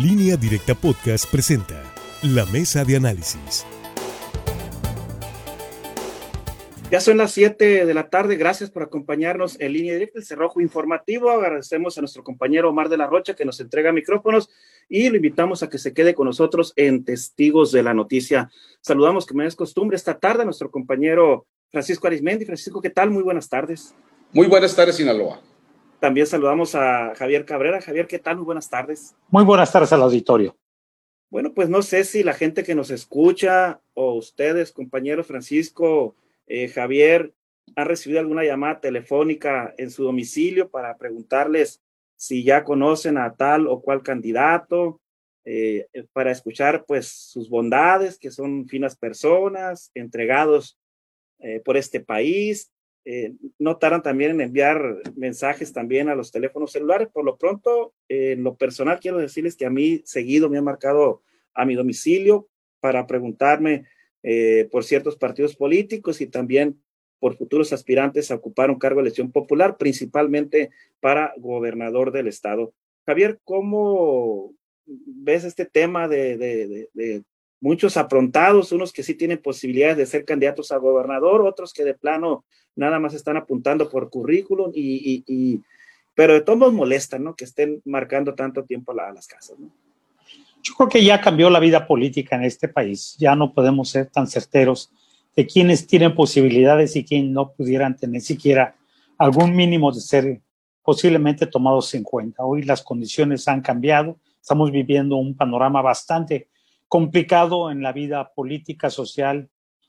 Línea Directa Podcast presenta La Mesa de Análisis. Ya son las 7 de la tarde. Gracias por acompañarnos en línea directa, el Cerrojo Informativo. Agradecemos a nuestro compañero Omar de la Rocha que nos entrega micrófonos y lo invitamos a que se quede con nosotros en Testigos de la Noticia. Saludamos, como es costumbre, esta tarde a nuestro compañero Francisco Arismendi. Francisco, ¿qué tal? Muy buenas tardes. Muy buenas tardes, Sinaloa. También saludamos a Javier Cabrera. Javier, ¿qué tal? Muy buenas tardes. Muy buenas tardes al auditorio. Bueno, pues no sé si la gente que nos escucha o ustedes, compañero Francisco, eh, Javier, han recibido alguna llamada telefónica en su domicilio para preguntarles si ya conocen a tal o cual candidato, eh, para escuchar pues sus bondades, que son finas personas, entregados eh, por este país. Notaron también en enviar mensajes también a los teléfonos celulares. Por lo pronto, en lo personal quiero decirles que a mí seguido me han marcado a mi domicilio para preguntarme eh, por ciertos partidos políticos y también por futuros aspirantes a ocupar un cargo de elección popular, principalmente para gobernador del estado. Javier, ¿cómo ves este tema de, muchos aprontados, unos que sí tienen posibilidades de ser candidatos a gobernador, otros que de plano nada más están apuntando por currículum y, y, pero de todos modos molestan, ¿no? Que estén marcando tanto tiempo a las casas. Yo creo que ya cambió la vida política en este país. Ya no podemos ser tan certeros de quienes tienen posibilidades y quienes no pudieran tener siquiera algún mínimo de ser posiblemente tomados en cuenta. Hoy las condiciones han cambiado. Estamos viviendo un panorama bastante complicado en la vida política, social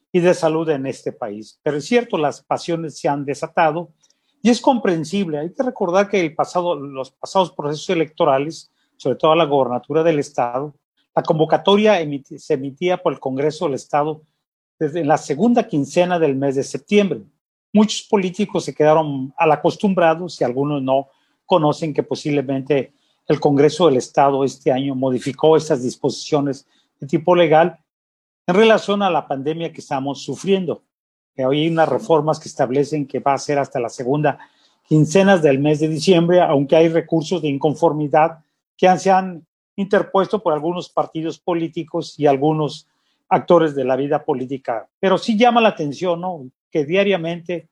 y de salud en este país. Pero es cierto, las pasiones se han desatado y es comprensible. Hay que recordar que el pasado, los pasados procesos electorales sobre todo la gobernatura del Estado. La convocatoria se emitía por el Congreso del Estado desde la segunda quincena del mes de septiembre. Muchos políticos se quedaron al acostumbrados y algunos no conocen que posiblemente el Congreso del Estado este año modificó estas disposiciones de tipo legal en relación a la pandemia que estamos sufriendo. Hoy hay unas reformas que establecen que va a ser hasta la segunda quincena del mes de diciembre, aunque hay recursos de inconformidad que se han interpuesto por algunos partidos políticos y algunos actores de la vida política. Pero sí llama la atención, ¿no? Que diariamente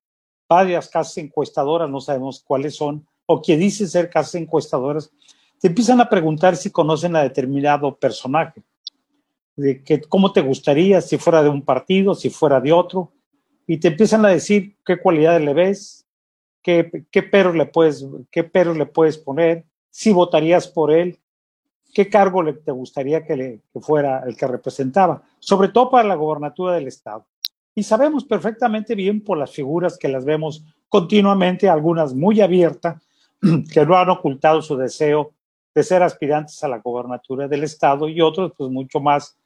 varias casas encuestadoras, no sabemos cuáles son, o que dicen ser casas encuestadoras, te empiezan a preguntar si conocen a determinado personaje, de que cómo te gustaría si fuera de un partido, si fuera de otro, y te empiezan a decir qué cualidades le ves, qué, qué peros le puedes, qué peros le puedes poner, si votarías por él, qué cargo le, te gustaría que, le, fuera el que representaba, sobre todo para la gobernatura del Estado. Y sabemos perfectamente bien por las figuras que las vemos continuamente, algunas muy abiertas, que no han ocultado su deseo de ser aspirantes a la gobernatura del Estado y otros pues mucho más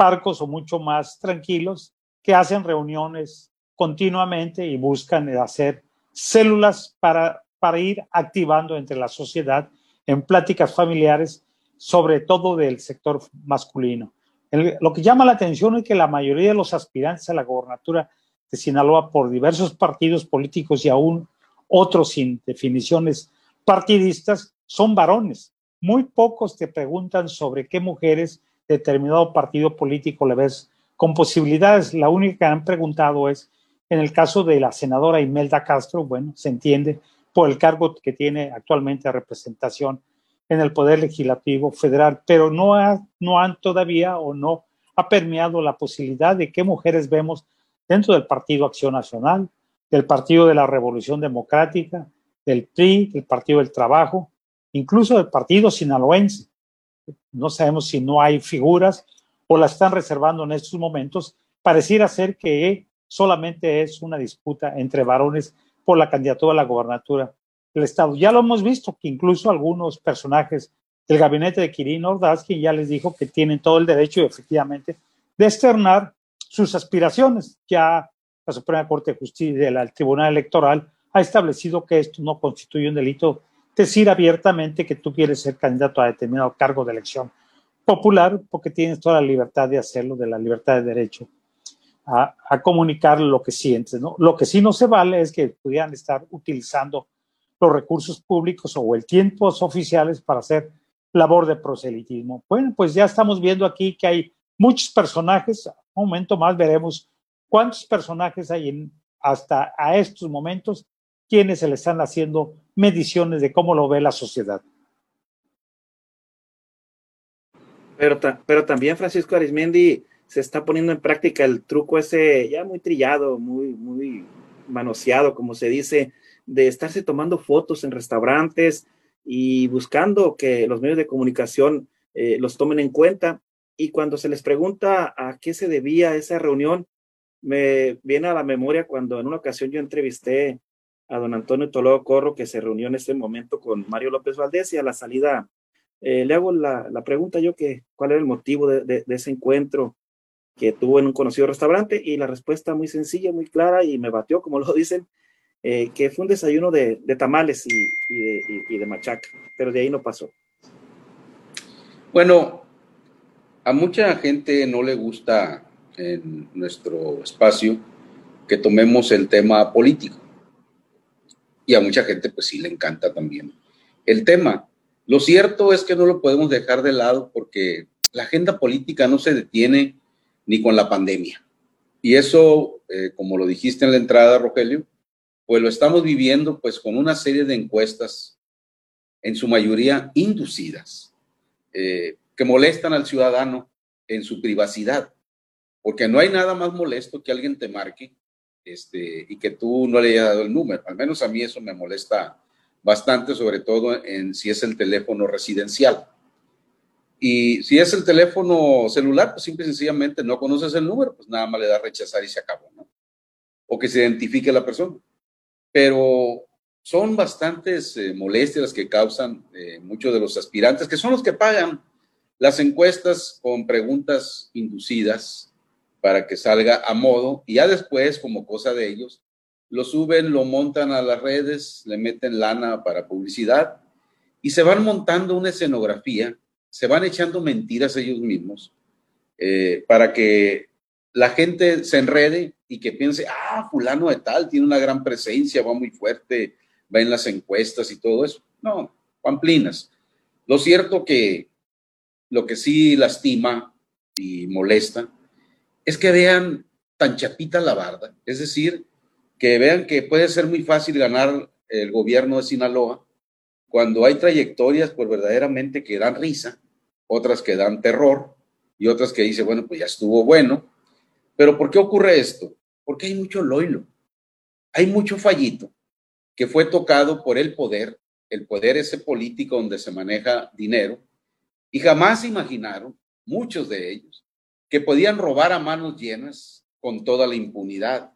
parcos o mucho más tranquilos, que hacen reuniones continuamente y buscan hacer células para, para ir activando entre la sociedad en pláticas familiares, sobre todo del sector masculino. lo que llama la atención es que la mayoría de los aspirantes a la gobernatura de Sinaloa por diversos partidos políticos y aún otros sin definiciones partidistas son varones. Muy pocos te preguntan sobre qué mujeres determinado partido político le ves con posibilidades. La única que han preguntado es, en el caso de la senadora Imelda Castro, bueno, se entiende, por el cargo que tiene actualmente de representación en el Poder Legislativo Federal, pero no, no han todavía o no ha permeado la posibilidad de que mujeres vemos dentro del Partido Acción Nacional, del Partido de la Revolución Democrática, del PRI, del Partido del Trabajo, incluso del Partido Sinaloense. No sabemos si no hay figuras o la están reservando en estos momentos. Pareciera ser que solamente es una disputa entre varones por la candidatura a la gobernatura del Estado. Ya lo hemos visto, que incluso algunos personajes del gabinete de Kirin Ordaz, ya les dijo que tienen todo el derecho, efectivamente, de externar sus aspiraciones. Ya la Suprema Corte de Justicia del Tribunal Electoral ha establecido que esto no constituye un delito decir abiertamente que tú quieres ser candidato a determinado cargo de elección popular porque tienes toda la libertad de hacerlo, de la libertad de derecho a, comunicar lo que sientes. ¿no? Lo que sí no se vale es que pudieran estar utilizando los recursos públicos o el tiempo oficiales para hacer labor de proselitismo. Bueno, pues ya estamos viendo aquí que hay muchos personajes, un momento más veremos cuántos personajes hay en, hasta a estos momentos, quienes se le están haciendo mediciones de cómo lo ve la sociedad. Pero, también Francisco Arismendi se está poniendo en práctica el truco ese ya muy trillado, muy, muy manoseado, como se dice, de estarse tomando fotos en restaurantes y buscando que los medios de comunicación eh, los tomen en cuenta. Y cuando se les pregunta a qué se debía esa reunión, me viene a la memoria cuando en una ocasión yo entrevisté a don Antonio Toledo Corro, que se reunió en ese momento con Mario López Valdés y a la salida eh, le hago la, pregunta yo que cuál era el motivo de, ese encuentro que tuvo en un conocido restaurante y la respuesta muy sencilla, muy clara y me batió, como lo dicen, eh, que fue un desayuno de, tamales y, de, machaca, pero de ahí no pasó. Bueno, a mucha gente no le gusta en nuestro espacio que tomemos el tema político. Y a mucha gente pues sí le encanta también el tema. Lo cierto es que no lo podemos dejar de lado porque la agenda política no se detiene ni con la pandemia. Y eso, eh, como lo dijiste en la entrada, Rogelio, pues lo estamos viviendo pues con una serie de encuestas, en su mayoría inducidas, eh, que molestan al ciudadano en su privacidad, porque no hay nada más molesto que alguien te marque este, y que tú no le hayas dado el número. Al menos a mí eso me molesta bastante, sobre todo en si es el teléfono residencial. Y si es el teléfono celular, pues simple y sencillamente no conoces el número, pues nada más le da rechazar y se acabó, ¿no? O que se identifique la persona. Pero son bastantes eh, molestias las que causan eh, muchos de los aspirantes, que son los que pagan las encuestas con preguntas inducidas para que salga a modo y ya después, como cosa de ellos, lo suben, lo montan a las redes, le meten lana para publicidad y se van montando una escenografía, se van echando mentiras ellos mismos eh, para que la gente se enrede y que piense, ah, fulano de tal, tiene una gran presencia, va muy fuerte, va en las encuestas y todo eso. No, pamplinas. Lo cierto que lo que sí lastima y molesta es que vean tan chapita la barda, es decir, que vean que puede ser muy fácil ganar el gobierno de Sinaloa cuando hay trayectorias pues verdaderamente que dan risa, otras que dan terror y otras que dice, bueno, pues ya estuvo bueno. Pero ¿por qué ocurre esto? Porque hay mucho loilo, hay mucho fallito que fue tocado por el poder, el poder ese político donde se maneja dinero, y jamás imaginaron, muchos de ellos, que podían robar a manos llenas con toda la impunidad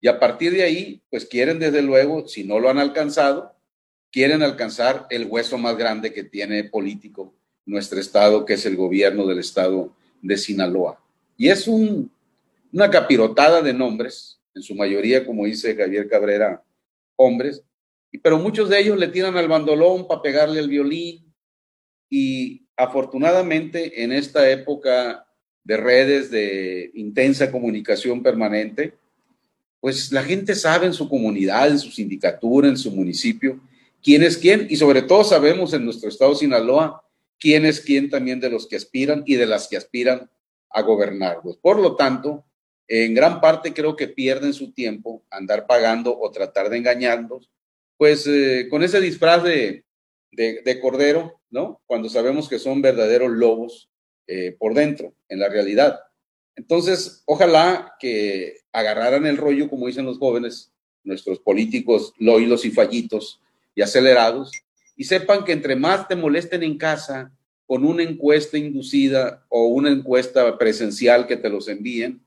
y a partir de ahí, pues quieren desde luego, si no lo han alcanzado, quieren alcanzar el hueso más grande que tiene político nuestro estado, que es el gobierno del estado de Sinaloa. Y es un, una capirotada de nombres, en su mayoría, como dice Javier Cabrera, hombres, pero muchos de ellos le tiran al bandolón para pegarle el violín. Y afortunadamente en esta época de redes de intensa comunicación permanente, pues la gente sabe en su comunidad, en su sindicatura, en su municipio, quién es quién y sobre todo sabemos en nuestro estado de Sinaloa quién es quién también de los que aspiran y de las que aspiran a gobernarlos. Por lo tanto, en gran parte creo que pierden su tiempo andar pagando o tratar de engañarlos, pues eh, con ese disfraz de, de, cordero, ¿no? Cuando sabemos que son verdaderos lobos eh, por dentro, en la realidad. Entonces, ojalá que agarraran el rollo, como dicen los jóvenes, nuestros políticos loilos y fallitos y acelerados, y sepan que entre más te molesten en casa con una encuesta inducida o una encuesta presencial que te los envíen,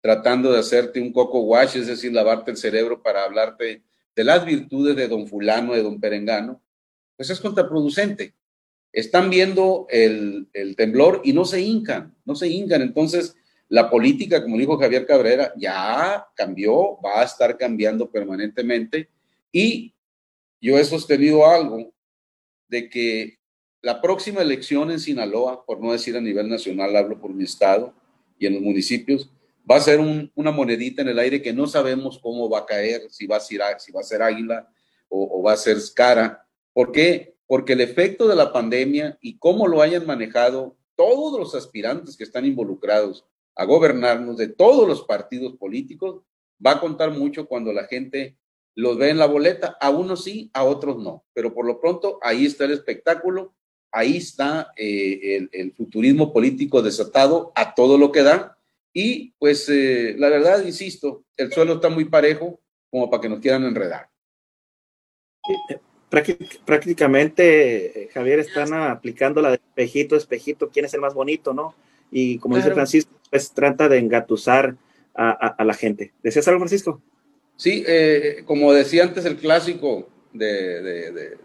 tratando de hacerte un coco wash, es decir, lavarte el cerebro para hablarte de las virtudes de don fulano, de don perengano, pues es contraproducente. Están viendo el, temblor y no se hincan, no se hincan. Entonces, la política, como dijo Javier Cabrera, ya cambió, va a estar cambiando permanentemente y yo he sostenido algo de que la próxima elección en Sinaloa, por no decir a nivel nacional, hablo por mi estado y en los municipios, va a ser una monedita en el aire que no sabemos cómo va a caer, si va a ser, si va a ser águila o, o va a ser cara. ¿Por qué? Porque el efecto de la pandemia y cómo lo hayan manejado todos los aspirantes que están involucrados a gobernarnos de todos los partidos políticos, va a contar mucho cuando la gente los ve en la boleta, a unos sí, a otros no, pero por lo pronto ahí está el espectáculo, ahí está eh, el, futurismo político desatado a todo lo que da. Y pues eh, la verdad, insisto, el suelo está muy parejo como para que nos quieran enredar. Eh, prácticamente, Javier, están aplicando la de espejito, espejito, quién es el más bonito, ¿no? Y como dice Francisco, pues trata de engatusar a, la gente. ¿Decías algo, Francisco? Sí, eh, como decía antes el clásico de,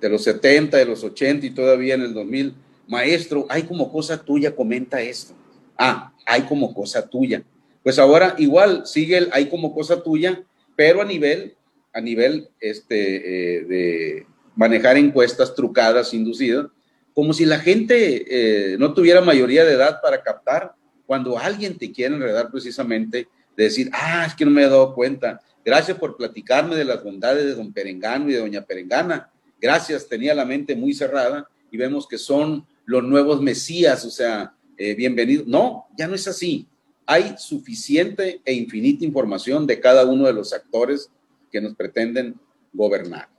de, los 70, de los 80 y todavía en el 2000, maestro, hay como cosa tuya, comenta esto. Ah, hay como cosa tuya. Pues ahora igual sigue el hay como cosa tuya, pero a nivel, a nivel este, eh, de manejar encuestas trucadas, inducidas, como si la gente eh, no tuviera mayoría de edad para captar cuando alguien te quiere enredar precisamente, de decir, ah, es que no me he dado cuenta, gracias por platicarme de las bondades de don Perengano y de doña Perengana, gracias, tenía la mente muy cerrada y vemos que son los nuevos mesías, o sea, eh, bienvenidos. No, ya no es así. Hay suficiente e infinita información de cada uno de los actores que nos pretenden gobernar.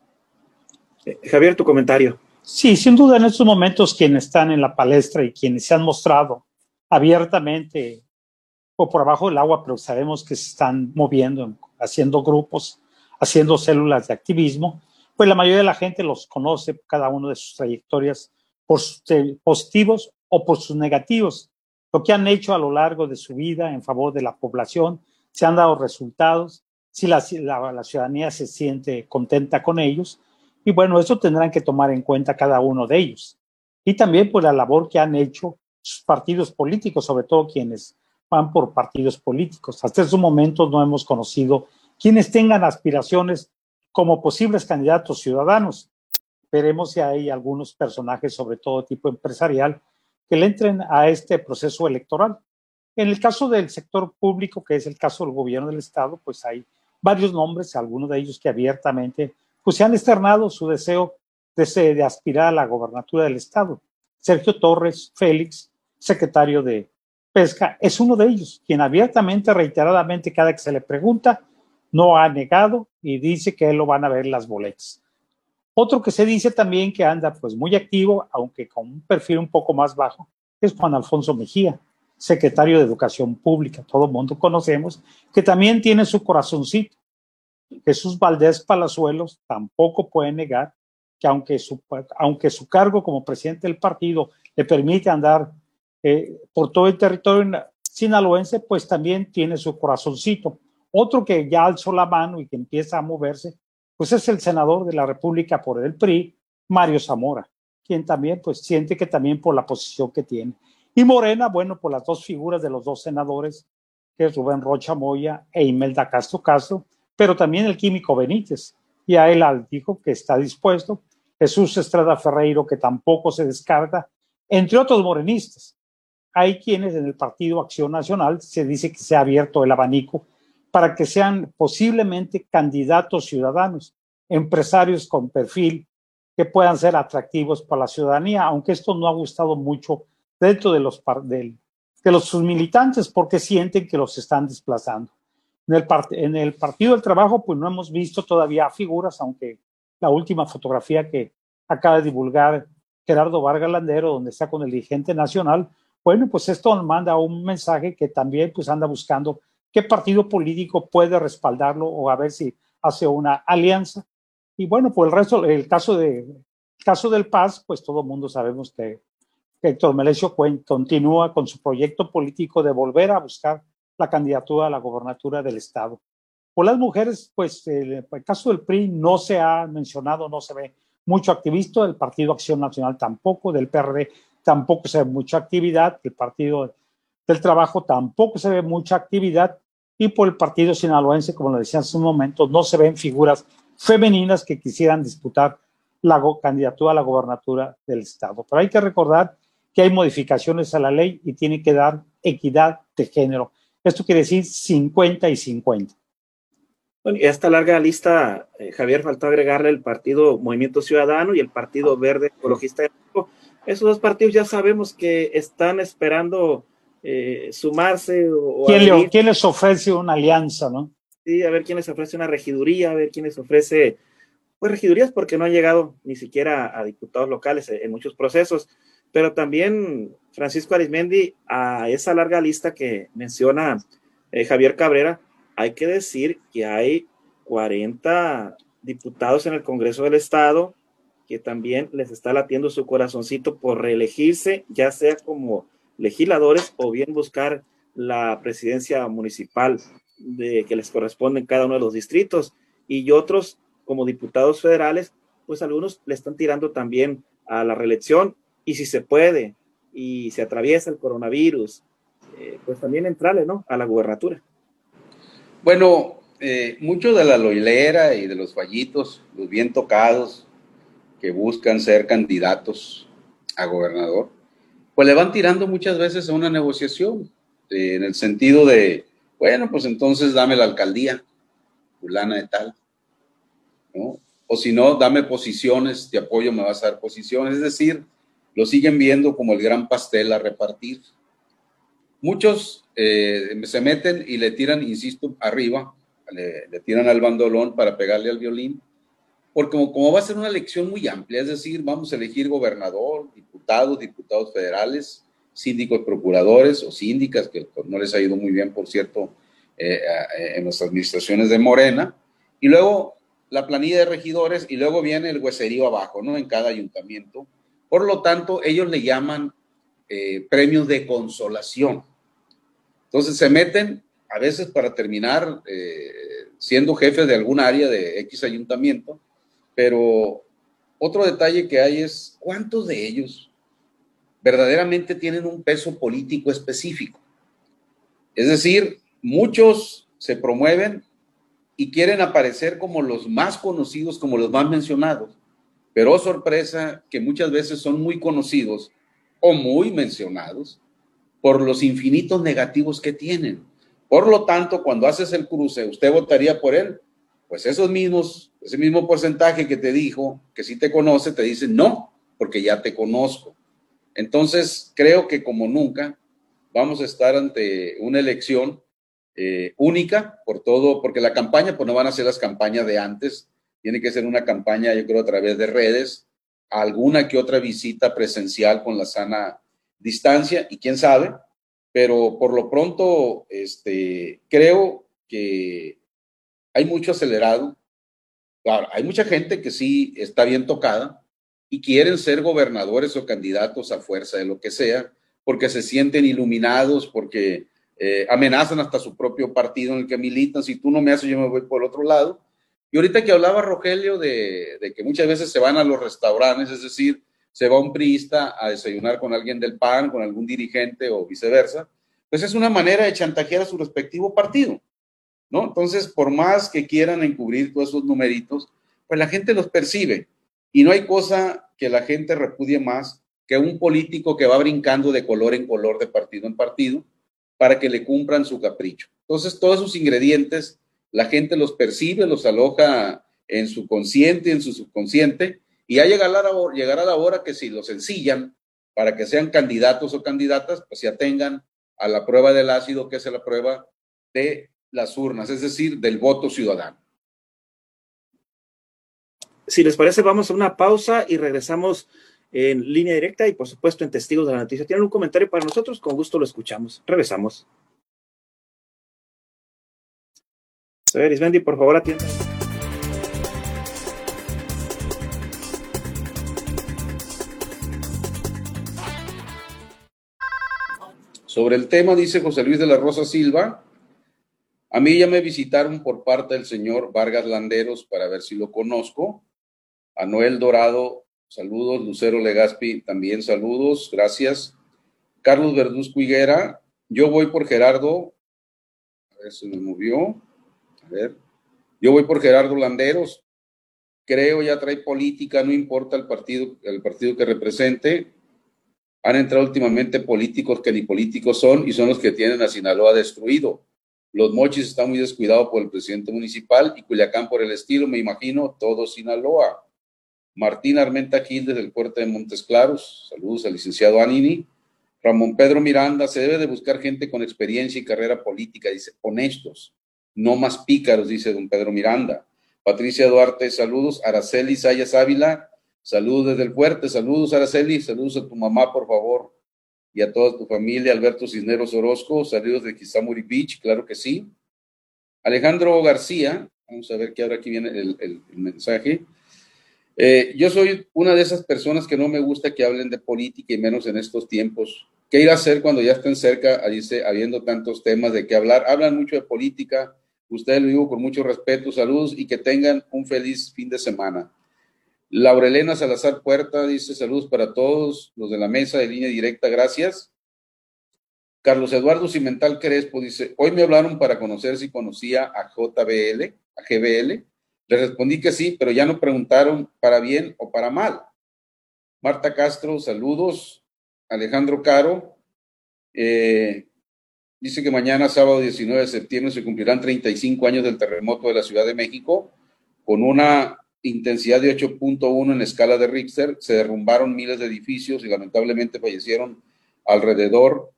Eh, Javier, tu comentario. Sí, sin duda en estos momentos quienes están en la palestra y quienes se han mostrado abiertamente o por abajo del agua, pero sabemos que se están moviendo, haciendo grupos, haciendo células de activismo, pues la mayoría de la gente los conoce, cada uno de sus trayectorias, por sus positivos o por sus negativos, lo que han hecho a lo largo de su vida en favor de la población, se han dado resultados, si la, la ciudadanía se siente contenta con ellos, y bueno, eso tendrán que tomar en cuenta cada uno de ellos. Y también por la labor que han hecho partidos políticos, sobre todo quienes van por partidos políticos. Hasta ese momento no hemos conocido quienes tengan aspiraciones como posibles candidatos ciudadanos. Veremos si hay algunos personajes, sobre todo tipo empresarial, que le entren a este proceso electoral. En el caso del sector público, que es el caso del gobierno del Estado, pues hay varios nombres, algunos de ellos que abiertamente pues, se han externado su deseo de, aspirar a la gobernatura del Estado. Sergio Torres, Félix, secretario de Pesca, es uno de ellos, quien abiertamente, reiteradamente, cada que se le pregunta, no ha negado y dice que él lo van a ver las boletas. Otro que se dice también que anda pues muy activo, aunque con un perfil un poco más bajo, es Juan Alfonso Mejía, secretario de Educación Pública, todo el mundo conocemos, que también tiene su corazoncito. Jesús Valdés Palazuelos tampoco puede negar que aunque su, aunque su cargo como presidente del partido le permite andar eh, por todo el territorio sinaloense, pues también tiene su corazoncito. Otro que ya alzó la mano y que empieza a moverse, pues es el senador de la República por el PRI, Mario Zamora, quien también pues siente que también por la posición que tiene. Y Morena, bueno, por las dos figuras de los dos senadores, que es Rubén Rocha Moya e Imelda Castro Castro, pero también el químico Benítez. Y a él dijo que está dispuesto. Jesús Estrada Ferreiro, que tampoco se descarga, entre otros morenistas hay quienes en el Partido Acción Nacional se dice que se ha abierto el abanico para que sean posiblemente candidatos ciudadanos, empresarios con perfil que puedan ser atractivos para la ciudadanía, aunque esto no ha gustado mucho dentro de los, de, los sus militantes porque sienten que los están desplazando. En el, en el Partido del Trabajo, pues no hemos visto todavía figuras, aunque la última fotografía que acaba de divulgar Gerardo Vargas Landero, donde está con el dirigente nacional, bueno, pues esto manda un mensaje que también pues anda buscando qué partido político puede respaldarlo o a ver si hace una alianza. Y bueno, pues el resto, el caso, de, caso del Paz, pues todo el mundo sabemos que, Héctor Melesio continúa con su proyecto político de volver a buscar la candidatura a la gobernatura del Estado. Por las mujeres, pues el, el caso del PRI no se ha mencionado, no se ve mucho activista, del Partido Acción Nacional tampoco, del PRD tampoco se ve mucha actividad, el Partido del Trabajo tampoco se ve mucha actividad y por el Partido Sinaloense, como lo decía hace un momento, no se ven figuras femeninas que quisieran disputar la candidatura a la gobernatura del Estado. Pero hay que recordar que hay modificaciones a la ley y tiene que dar equidad de género. Esto quiere decir 50 y 50. Bueno, y a esta larga lista, eh, Javier, faltó agregarle el Partido Movimiento Ciudadano y el Partido Verde Ecologista de México. Esos dos partidos ya sabemos que están esperando eh, sumarse. O, ¿Quién, ¿Quién, les ofrece una alianza, no? Sí, a ver quién les ofrece una regiduría, a ver quién les ofrece, pues regidurías porque no han llegado ni siquiera a diputados locales en muchos procesos, pero también Francisco Arismendi, a esa larga lista que menciona eh, Javier Cabrera, hay que decir que hay 40 diputados en el Congreso del Estado que también les está latiendo su corazoncito por reelegirse, ya sea como legisladores o bien buscar la presidencia municipal de, que les corresponde en cada uno de los distritos. Y otros, como diputados federales, pues algunos le están tirando también a la reelección y si se puede y se atraviesa el coronavirus, eh, pues también entrarle, ¿no? A la gubernatura. Bueno, eh, mucho de la loilera y de los fallitos, los bien tocados que buscan ser candidatos a gobernador, pues le van tirando muchas veces a una negociación, eh, en el sentido de, bueno, pues entonces dame la alcaldía, fulana de tal, ¿no? O si no, dame posiciones, te apoyo, me vas a dar posiciones, es decir, lo siguen viendo como el gran pastel a repartir. Muchos eh, se meten y le tiran, insisto, arriba, le, tiran al bandolón para pegarle al violín, porque como, va a ser una elección muy amplia, es decir, vamos a elegir gobernador, diputados, diputados federales, síndicos, procuradores o síndicas, que no les ha ido muy bien, por cierto, eh, en las administraciones de Morena, y luego la planilla de regidores, y luego viene el hueserío abajo, ¿no? En cada ayuntamiento. Por lo tanto, ellos le llaman eh, premios de consolación. Entonces se meten a veces para terminar eh, siendo jefe de algún área de X ayuntamiento, pero otro detalle que hay es cuántos de ellos verdaderamente tienen un peso político específico. Es decir, muchos se promueven y quieren aparecer como los más conocidos, como los más mencionados, pero oh, sorpresa que muchas veces son muy conocidos o muy mencionados por los infinitos negativos que tienen. Por lo tanto, cuando haces el cruce, ¿usted votaría por él? Pues esos mismos, ese mismo porcentaje que te dijo, que sí te conoce, te dice no, porque ya te conozco. Entonces, creo que como nunca vamos a estar ante una elección eh, única por todo, porque la campaña, pues no van a ser las campañas de antes, tiene que ser una campaña, yo creo, a través de redes, alguna que otra visita presencial con la sana distancia y quién sabe, pero por lo pronto, este, creo que hay mucho acelerado. Claro, hay mucha gente que sí está bien tocada, y quieren ser gobernadores o candidatos a fuerza de lo que sea, porque se sienten iluminados, porque eh, amenazan hasta su propio partido en el que militan, si tú no me haces, yo me voy por otro lado. Y ahorita que hablaba Rogelio de, que muchas veces se van a los restaurantes, es decir, se va un priista a desayunar con alguien del PAN, con algún dirigente o viceversa, pues es una manera de chantajear a su respectivo partido, ¿no? Entonces, por más que quieran encubrir todos esos numeritos, pues la gente los percibe. Y no hay cosa que la gente repudie más que un político que va brincando de color en color, de partido en partido, para que le cumplan su capricho. Entonces, todos esos ingredientes, la gente los percibe, los aloja en su consciente, en su subconsciente, y ya llegará la, llegará la hora que si los ensillan para que sean candidatos o candidatas, pues ya tengan a la prueba del ácido, que es la prueba de las urnas, es decir, del voto ciudadano. Si les parece, vamos a una pausa y regresamos en línea directa y por supuesto en testigos de la noticia. ¿Tienen un comentario para nosotros? Con gusto lo escuchamos. Regresamos. Ismendi, por favor, atienda. Sobre el tema, dice José Luis de la Rosa Silva, a mí ya me visitaron por parte del señor Vargas Landeros para ver si lo conozco a Noel Dorado, saludos. Lucero Legaspi, también saludos. Gracias. Carlos Verduzco Higuera, yo voy por Gerardo. A ver, se me movió. Ver. Yo voy por Gerardo Landeros. Creo ya trae política, no importa el partido, el partido que represente. Han entrado últimamente políticos que ni políticos son y son los que tienen a Sinaloa destruido. Los Mochis está muy descuidado por el presidente municipal y Culiacán por el estilo, me imagino, todo Sinaloa. Martín Armenta Gil desde el puerto de Montes Claros, saludos al licenciado Anini. Ramón Pedro Miranda, se debe de buscar gente con experiencia y carrera política, dice, honestos, no más pícaros, dice don Pedro Miranda. Patricia Duarte, saludos. Araceli Sayas Ávila, saludos desde el fuerte, saludos Araceli, saludos a tu mamá, por favor y a toda tu familia, Alberto Cisneros Orozco, saludos de Kisamuri Beach, claro que sí. Alejandro García, vamos a ver qué ahora aquí viene el, mensaje. Eh, yo soy una de esas personas que no me gusta que hablen de política y menos en estos tiempos. ¿Qué ir a hacer cuando ya estén cerca, dice, habiendo tantos temas de qué hablar? Hablan mucho de política, ustedes lo digo con mucho respeto, saludos y que tengan un feliz fin de semana. Laurelena Salazar Puerta dice saludos para todos los de la mesa de línea directa, gracias. Carlos Eduardo Cimental Crespo dice, hoy me hablaron para conocer si conocía a JBL, a GBL. Le respondí que sí, pero ya no preguntaron para bien o para mal. Marta Castro, saludos. Alejandro Caro, eh, dice que mañana, sábado 19 de septiembre, se cumplirán 35 años del terremoto de la Ciudad de México, con una intensidad de 8.1 en escala de Richter, se derrumbaron miles de edificios y lamentablemente fallecieron alrededor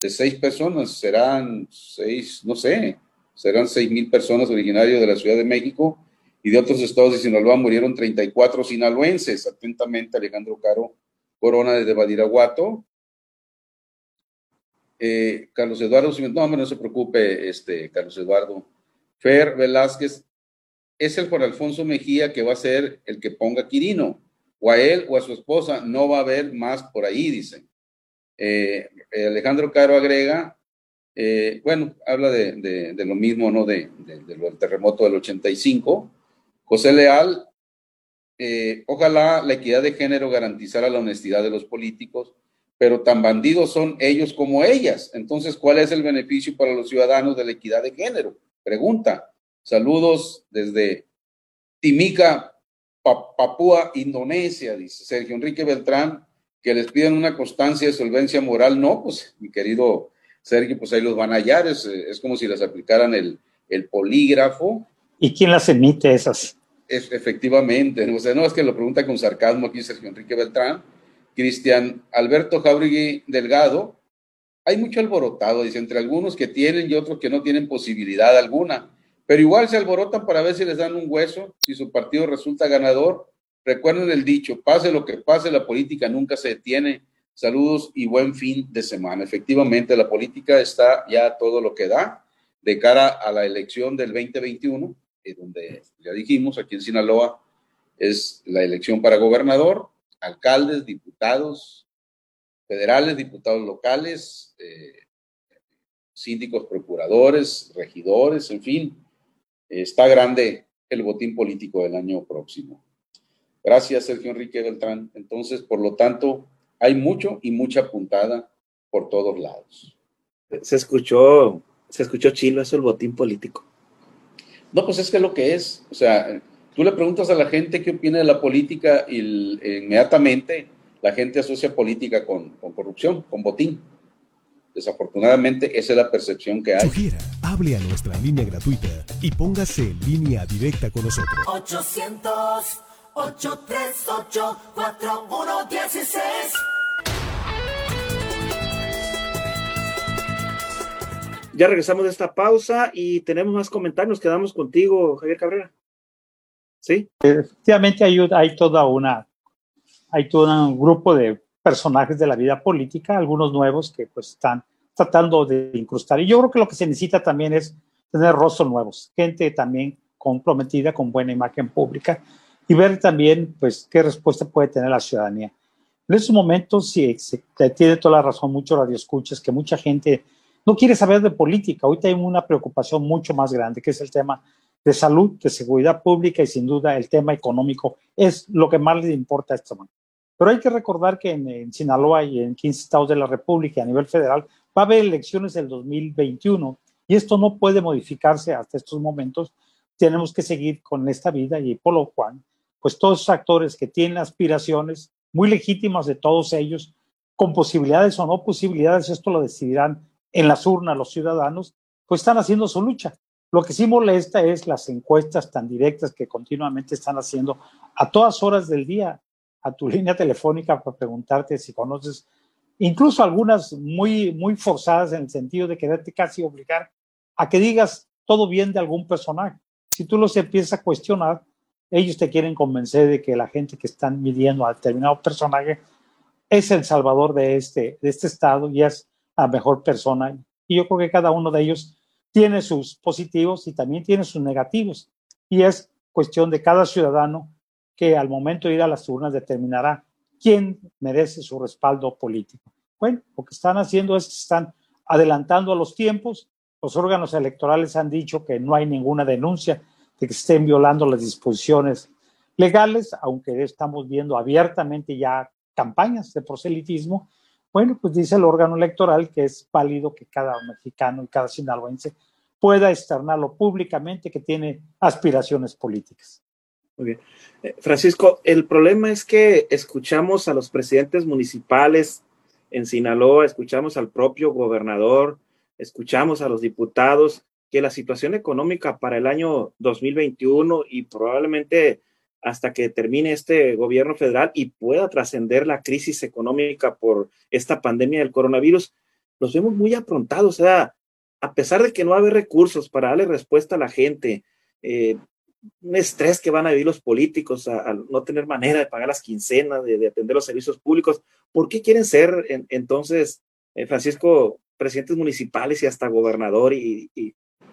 de seis personas, serán seis, no sé, serán seis mil personas originarias de la Ciudad de México y de otros estados de Sinaloa murieron 34 sinaloenses. Atentamente, Alejandro Caro Corona desde Badiraguato. Eh, Carlos Eduardo, no, no se preocupe, este, Carlos Eduardo. Fer Velázquez, es el Juan Alfonso Mejía que va a ser el que ponga Quirino, o a él o a su esposa, no va a haber más por ahí, dicen. Eh, Alejandro Caro agrega, eh, bueno, habla de, lo mismo, ¿no? De, del terremoto del 85. José Leal, eh, ojalá la equidad de género garantizara la honestidad de los políticos, pero tan bandidos son ellos como ellas. Entonces, ¿cuál es el beneficio para los ciudadanos de la equidad de género? Pregunta. Saludos desde Timica, Papúa, Indonesia, dice Sergio Enrique Beltrán, que les piden una constancia de solvencia moral. No, pues mi querido Sergio, pues ahí los van a hallar, es, como si les aplicaran el, polígrafo. ¿Y quién las emite esas? Es, efectivamente, o sea, no es que lo pregunta con sarcasmo aquí Sergio Enrique Beltrán. Cristian Alberto Jauregui Delgado, hay mucho alborotado, dice, entre algunos que tienen y otros que no tienen posibilidad alguna pero igual se alborotan para ver si les dan un hueso, si su partido resulta ganador. Recuerden el dicho, pase lo que pase, la política nunca se detiene. Saludos y buen fin de semana. Efectivamente, la política está ya todo lo que da de cara a la elección del 2021, eh, donde ya dijimos, aquí en Sinaloa es la elección para gobernador, alcaldes, diputados federales, diputados locales, eh, síndicos, procuradores, regidores, en fin, está grande el botín político del año próximo. Gracias, Sergio Enrique Beltrán. Entonces, por lo tanto, hay mucho y mucha puntada por todos lados. Se escuchó, se escuchó chilo eso el botín político. No, pues es que lo que es, o sea, tú le preguntas a la gente qué opina de la política y inmediatamente la gente asocia política con, con corrupción, con botín. Desafortunadamente, esa es la percepción que hay. Sugiera, hable a nuestra línea gratuita y póngase en línea directa con nosotros. 800-838-4116. Ya regresamos de esta pausa y tenemos más comentarios. Nos quedamos contigo, Javier Cabrera. ¿Sí? Efectivamente, hay, hay toda una, hay todo un grupo de personajes de la vida política, algunos nuevos que pues están tratando de incrustar. Y yo creo que lo que se necesita también es tener rostros nuevos, gente también comprometida con buena imagen pública y ver también pues qué respuesta puede tener la ciudadanía. En estos momentos, sí, tiene toda la razón, mucho radio escuchas, que mucha gente no quiere saber de política. Hoy hay una preocupación mucho más grande, que es el tema de salud, de seguridad pública y sin duda el tema económico es lo que más le importa a este momento. Pero hay que recordar que en, Sinaloa y en 15 estados de la República a nivel federal va a haber elecciones del 2021 y esto no puede modificarse hasta estos momentos. Tenemos que seguir con esta vida y por lo cual, pues todos esos actores que tienen aspiraciones muy legítimas de todos ellos, con posibilidades o no posibilidades, esto lo decidirán en las urnas los ciudadanos, pues están haciendo su lucha. Lo que sí molesta es las encuestas tan directas que continuamente están haciendo a todas horas del día a tu línea telefónica para preguntarte si conoces, incluso algunas muy, muy forzadas en el sentido de quererte casi obligar a que digas todo bien de algún personaje. Si tú los empiezas a cuestionar, ellos te quieren convencer de que la gente que están midiendo a determinado personaje es el salvador de este, de este estado y es la mejor persona. Y yo creo que cada uno de ellos tiene sus positivos y también tiene sus negativos. Y es cuestión de cada ciudadano que al momento de ir a las urnas determinará quién merece su respaldo político. Bueno, lo que están haciendo es que están adelantando a los tiempos. Los órganos electorales han dicho que no hay ninguna denuncia de que estén violando las disposiciones legales, aunque estamos viendo abiertamente ya campañas de proselitismo, bueno, pues dice el órgano electoral que es válido que cada mexicano y cada sinaloense pueda externarlo públicamente que tiene aspiraciones políticas. Muy bien. Eh, Francisco, el problema es que escuchamos a los presidentes municipales en Sinaloa, escuchamos al propio gobernador, escuchamos a los diputados que la situación económica para el año 2021 y probablemente hasta que termine este gobierno federal y pueda trascender la crisis económica por esta pandemia del coronavirus, los vemos muy aprontados. O sea, a pesar de que no hay recursos para darle respuesta a la gente, eh, un estrés que van a vivir los políticos al no tener manera de pagar las quincenas, de, atender los servicios públicos, ¿por qué quieren ser entonces, eh, Francisco, presidentes municipales y hasta gobernador y,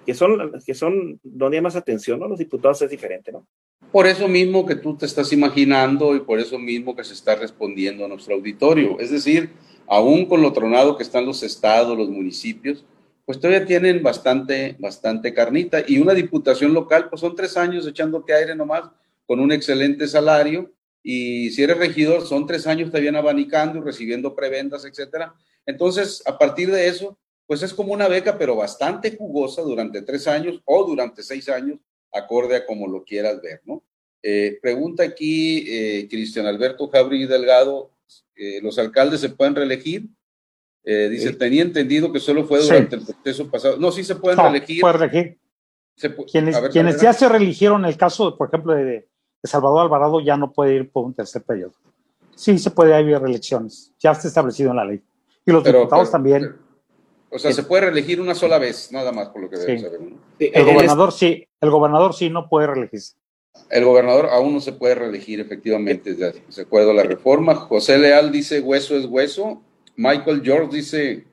que son, que son donde hay más atención, ¿no? Los diputados es diferente, ¿no? Por eso mismo que tú te estás imaginando y por eso mismo que se está respondiendo a nuestro auditorio. Es decir, aún con lo tronado que están los estados, los municipios, pues todavía tienen bastante, bastante carnita. Y una diputación local, pues son tres años echándote aire nomás, con un excelente salario. Y si eres regidor, son tres años también abanicando y recibiendo prebendas, etcétera. Entonces, a partir de eso, pues es como una beca, pero bastante jugosa durante tres años o durante seis años, acorde a como lo quieras ver, ¿no? Eh, pregunta aquí eh, Cristian Alberto Jabri Delgado, eh, ¿los alcaldes se pueden reelegir? dice, tenía entendido que solo fue durante el proceso pasado. No, sí se pueden reelegir. Puede reelegir. quienes, quienes ya se reeligieron, el caso, por ejemplo, de, de, Salvador Alvarado, ya no puede ir por un tercer periodo. Sí, se puede haber reelecciones. Ya está establecido en la ley. Y los diputados también. O sea, se puede reelegir una sola vez, nada más por lo que sí. saber. El gobernador sí, el gobernador sí no puede reelegirse. El gobernador aún no se puede reelegir, efectivamente, de acuerdo a la reforma. José Leal dice, hueso es hueso. Michael George dice,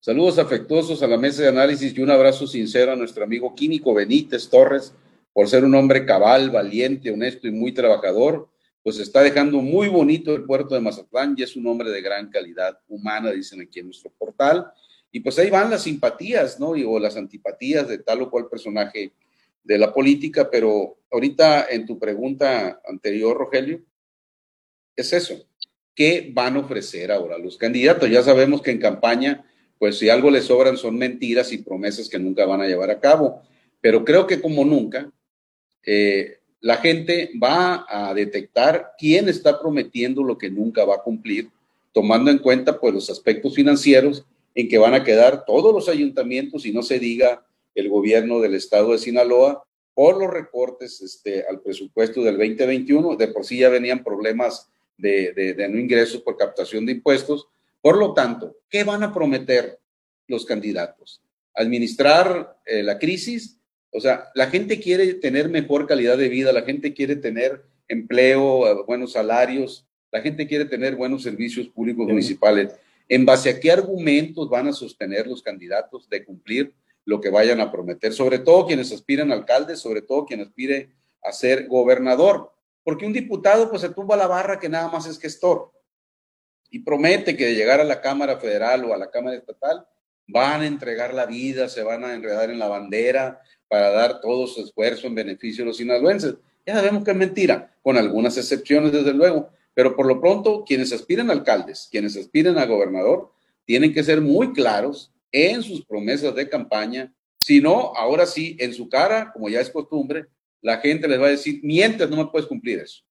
saludos afectuosos a la mesa de análisis y un abrazo sincero a nuestro amigo Químico Benítez Torres, por ser un hombre cabal, valiente, honesto y muy trabajador. Pues está dejando muy bonito el puerto de Mazatlán y es un hombre de gran calidad humana, dicen aquí en nuestro portal. Y pues ahí van las simpatías, ¿no? o las antipatías de tal o cual personaje de la política, pero ahorita en tu pregunta anterior, Rogelio, es eso. ¿Qué van a ofrecer ahora los candidatos? Ya sabemos que en campaña, pues si algo les sobran son mentiras y promesas que nunca van a llevar a cabo, pero creo que como nunca, eh, la gente va a detectar quién está prometiendo lo que nunca va a cumplir, tomando en cuenta pues los aspectos financieros en que van a quedar todos los ayuntamientos y no se diga el gobierno del estado de Sinaloa por los recortes este, al presupuesto del 2021. De por sí ya venían problemas de, no ingresos por captación de impuestos. Por lo tanto, ¿qué van a prometer los candidatos? ¿Administrar eh, la crisis? O sea, la gente quiere tener mejor calidad de vida, la gente quiere tener empleo, buenos salarios, la gente quiere tener buenos servicios públicos municipales. ¿En base a qué argumentos van a sostener los candidatos de cumplir lo que vayan a prometer? Sobre todo quienes aspiran a alcalde, sobre todo quien aspire a ser gobernador. Porque un diputado pues se tumba la barra que nada más es gestor y promete que de llegar a la Cámara Federal o a la Cámara Estatal van a entregar la vida, se van a enredar en la bandera para dar todo su esfuerzo en beneficio de los sinaloenses. Ya sabemos que es mentira, con algunas excepciones desde luego, pero por lo pronto, quienes aspiren a alcaldes, quienes aspiren a gobernador, tienen que ser muy claros en sus promesas de campaña. Si no, ahora sí, en su cara, como ya es costumbre, la gente les va a decir, mientras no me puedes cumplir eso.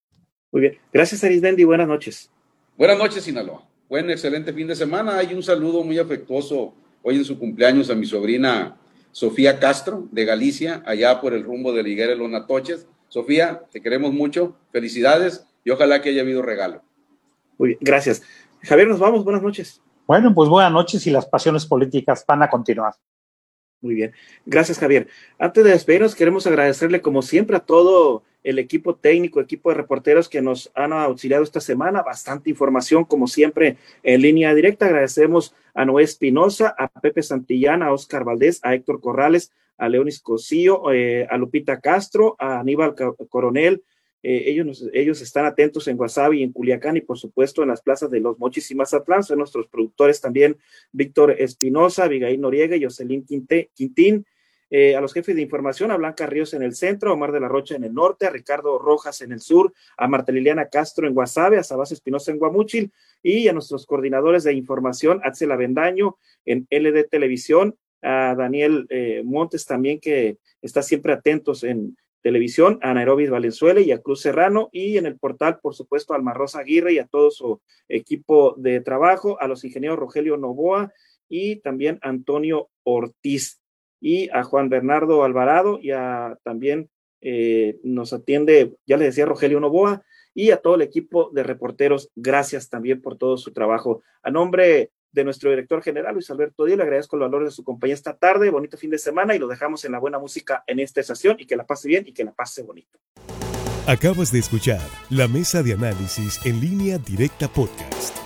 Muy bien. Gracias, Arismendi. Buenas noches. Buenas noches, Sinaloa. Buen, excelente fin de semana. Hay un saludo muy afectuoso hoy en su cumpleaños a mi sobrina Sofía Castro, de Galicia, allá por el rumbo de Liguera de los Natoches. Sofía, te queremos mucho, felicidades y ojalá que haya habido regalo. Muy bien, gracias. Javier, nos vamos, buenas noches. Bueno, pues buenas noches y las pasiones políticas van a continuar. Muy bien. Gracias, Javier. Antes de despedirnos, queremos agradecerle, como siempre, a todo el equipo técnico, equipo de reporteros que nos han auxiliado esta semana. Bastante información, como siempre, en línea directa. Agradecemos a Noé Espinosa, a Pepe Santillana, a Oscar Valdés, a Héctor Corrales, a Leonis Cosío, eh, a Lupita Castro, a Aníbal Coronel, eh, ellos, ellos están atentos en Guasave y en Culiacán y por supuesto en las plazas de Los Mochis y Mazatlán. Son nuestros productores también Víctor Espinosa, Abigail Noriega y Jocelyn Quintín. Eh, a los jefes de información, a Blanca Ríos en el centro, a Omar de la Rocha en el norte, a Ricardo Rojas en el sur, a Marta Liliana Castro en Guasave, a Sabas Espinosa en Guamúchil y a nuestros coordinadores de información, Axel Avendaño en LD Televisión, a Daniel eh, Montes también que está siempre atentos en, Televisión, a Nairobi Valenzuela y a Cruz Serrano, y en el portal, por supuesto, a Alma Rosa Aguirre y a todo su equipo de trabajo, a los ingenieros Rogelio Novoa y también Antonio Ortiz, y a Juan Bernardo Alvarado, y a también eh, nos atiende, ya les decía, Rogelio Novoa, y a todo el equipo de reporteros, gracias también por todo su trabajo. A nombre de nuestro director general, Luis Alberto Díaz. Le agradezco el valor de su compañía esta tarde. Bonito fin de semana y lo dejamos en la buena música en esta estación y que la pase bien y que la pase bonito. Acabas de escuchar la mesa de análisis en línea directa podcast.